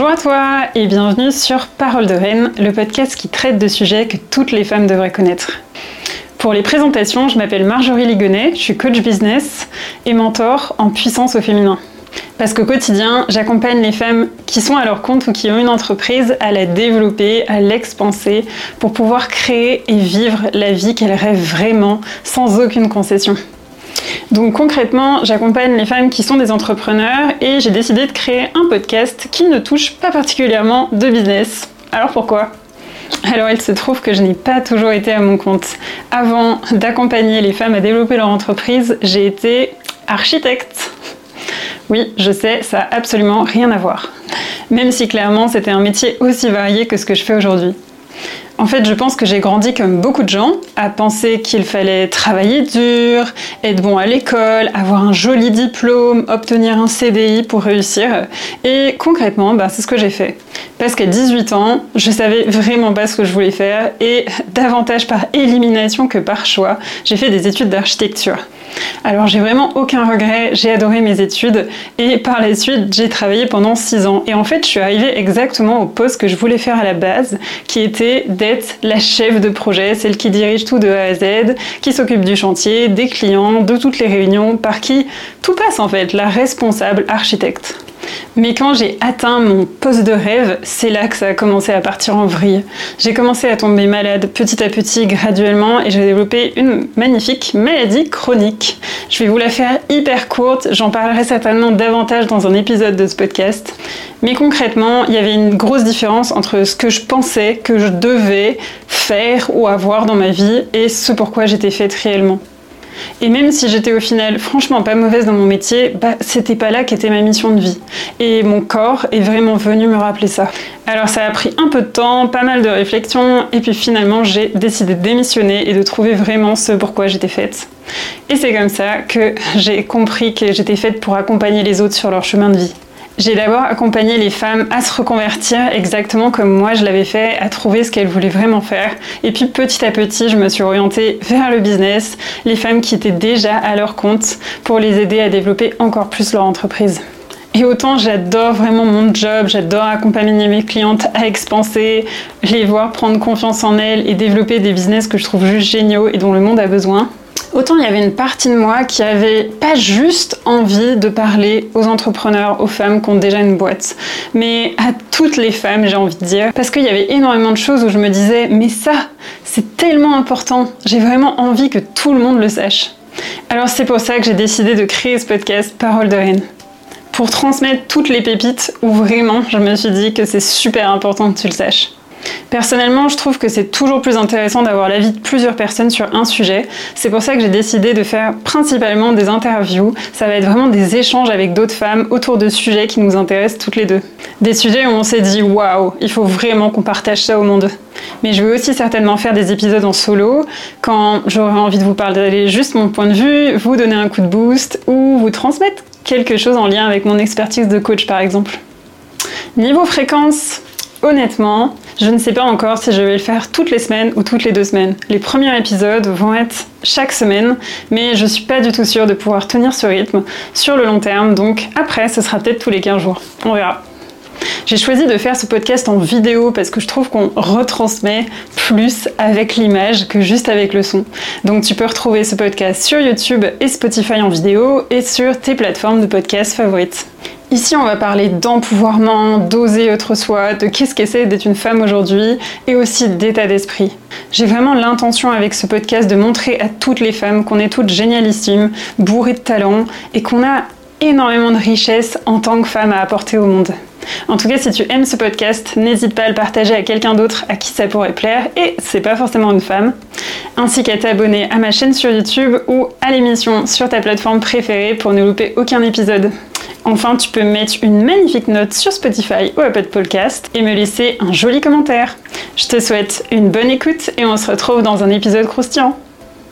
à toi et bienvenue sur Parole de Reine, le podcast qui traite de sujets que toutes les femmes devraient connaître. Pour les présentations, je m'appelle Marjorie Ligonnet, je suis coach business et mentor en puissance au féminin. Parce qu'au quotidien, j'accompagne les femmes qui sont à leur compte ou qui ont une entreprise à la développer, à l'expanser, pour pouvoir créer et vivre la vie qu'elles rêvent vraiment, sans aucune concession. Donc concrètement, j'accompagne les femmes qui sont des entrepreneurs et j'ai décidé de créer un podcast qui ne touche pas particulièrement de business. Alors pourquoi? Alors il se trouve que je n'ai pas toujours été à mon compte. Avant d'accompagner les femmes à développer leur entreprise, j'ai été architecte. Oui, je sais, ça n'a absolument rien à voir. Même si clairement c'était un métier aussi varié que ce que je fais aujourd'hui. En fait, je pense que j'ai grandi comme beaucoup de gens, à penser qu'il fallait travailler dur, être bon à l'école, avoir un joli diplôme, obtenir un CDI pour réussir. Et concrètement, bah, c'est ce que j'ai fait. Parce qu'à 18 ans, je savais vraiment pas ce que je voulais faire et davantage par élimination que par choix, j'ai fait des études d'architecture. Alors j'ai vraiment aucun regret, j'ai adoré mes études et par la suite j'ai travaillé pendant 6 ans. Et en fait je suis arrivée exactement au poste que je voulais faire à la base, qui était d'être la chef de projet, celle qui dirige tout de A à Z, qui s'occupe du chantier, des clients, de toutes les réunions, par qui tout passe en fait, la responsable architecte. Mais quand j'ai atteint mon poste de rêve, c'est là que ça a commencé à partir en vrille. J'ai commencé à tomber malade petit à petit, graduellement, et j'ai développé une magnifique maladie chronique. Je vais vous la faire hyper courte, j'en parlerai certainement davantage dans un épisode de ce podcast. Mais concrètement, il y avait une grosse différence entre ce que je pensais que je devais faire ou avoir dans ma vie et ce pourquoi j'étais faite réellement. Et même si j'étais au final franchement pas mauvaise dans mon métier, bah c'était pas là qu'était ma mission de vie. Et mon corps est vraiment venu me rappeler ça. Alors ça a pris un peu de temps, pas mal de réflexion, et puis finalement j'ai décidé de démissionner et de trouver vraiment ce pourquoi j'étais faite. Et c'est comme ça que j'ai compris que j'étais faite pour accompagner les autres sur leur chemin de vie. J'ai d'abord accompagné les femmes à se reconvertir exactement comme moi je l'avais fait, à trouver ce qu'elles voulaient vraiment faire. Et puis petit à petit, je me suis orientée vers le business, les femmes qui étaient déjà à leur compte, pour les aider à développer encore plus leur entreprise. Et autant j'adore vraiment mon job, j'adore accompagner mes clientes à expanser, les voir prendre confiance en elles et développer des business que je trouve juste géniaux et dont le monde a besoin. Autant il y avait une partie de moi qui avait pas juste envie de parler aux entrepreneurs, aux femmes qui ont déjà une boîte, mais à toutes les femmes, j'ai envie de dire, parce qu'il y avait énormément de choses où je me disais, mais ça, c'est tellement important, j'ai vraiment envie que tout le monde le sache. Alors c'est pour ça que j'ai décidé de créer ce podcast Parole de Reine. Pour transmettre toutes les pépites où vraiment je me suis dit que c'est super important que tu le saches. Personnellement, je trouve que c'est toujours plus intéressant d'avoir l'avis de plusieurs personnes sur un sujet. C'est pour ça que j'ai décidé de faire principalement des interviews. Ça va être vraiment des échanges avec d'autres femmes autour de sujets qui nous intéressent toutes les deux. Des sujets où on s'est dit waouh, il faut vraiment qu'on partage ça au monde. Mais je vais aussi certainement faire des épisodes en solo quand j'aurai envie de vous parler juste mon point de vue, vous donner un coup de boost ou vous transmettre quelque chose en lien avec mon expertise de coach par exemple. Niveau fréquence, honnêtement, je ne sais pas encore si je vais le faire toutes les semaines ou toutes les deux semaines. Les premiers épisodes vont être chaque semaine, mais je suis pas du tout sûre de pouvoir tenir ce rythme sur le long terme, donc après, ce sera peut-être tous les 15 jours. On verra. J'ai choisi de faire ce podcast en vidéo parce que je trouve qu'on retransmet plus avec l'image que juste avec le son. Donc tu peux retrouver ce podcast sur YouTube et Spotify en vidéo et sur tes plateformes de podcast favorites. Ici, on va parler d'empouvoirment, d'oser autre soi, de qu'est-ce qu'est d'être une femme aujourd'hui et aussi d'état d'esprit. J'ai vraiment l'intention avec ce podcast de montrer à toutes les femmes qu'on est toutes génialissimes, bourrées de talent et qu'on a énormément de richesses en tant que femme à apporter au monde. En tout cas, si tu aimes ce podcast, n'hésite pas à le partager à quelqu'un d'autre à qui ça pourrait plaire, et c'est pas forcément une femme, ainsi qu'à t'abonner à ma chaîne sur YouTube ou à l'émission sur ta plateforme préférée pour ne louper aucun épisode. Enfin, tu peux mettre une magnifique note sur Spotify ou Apple Podcast et me laisser un joli commentaire. Je te souhaite une bonne écoute et on se retrouve dans un épisode croustillant.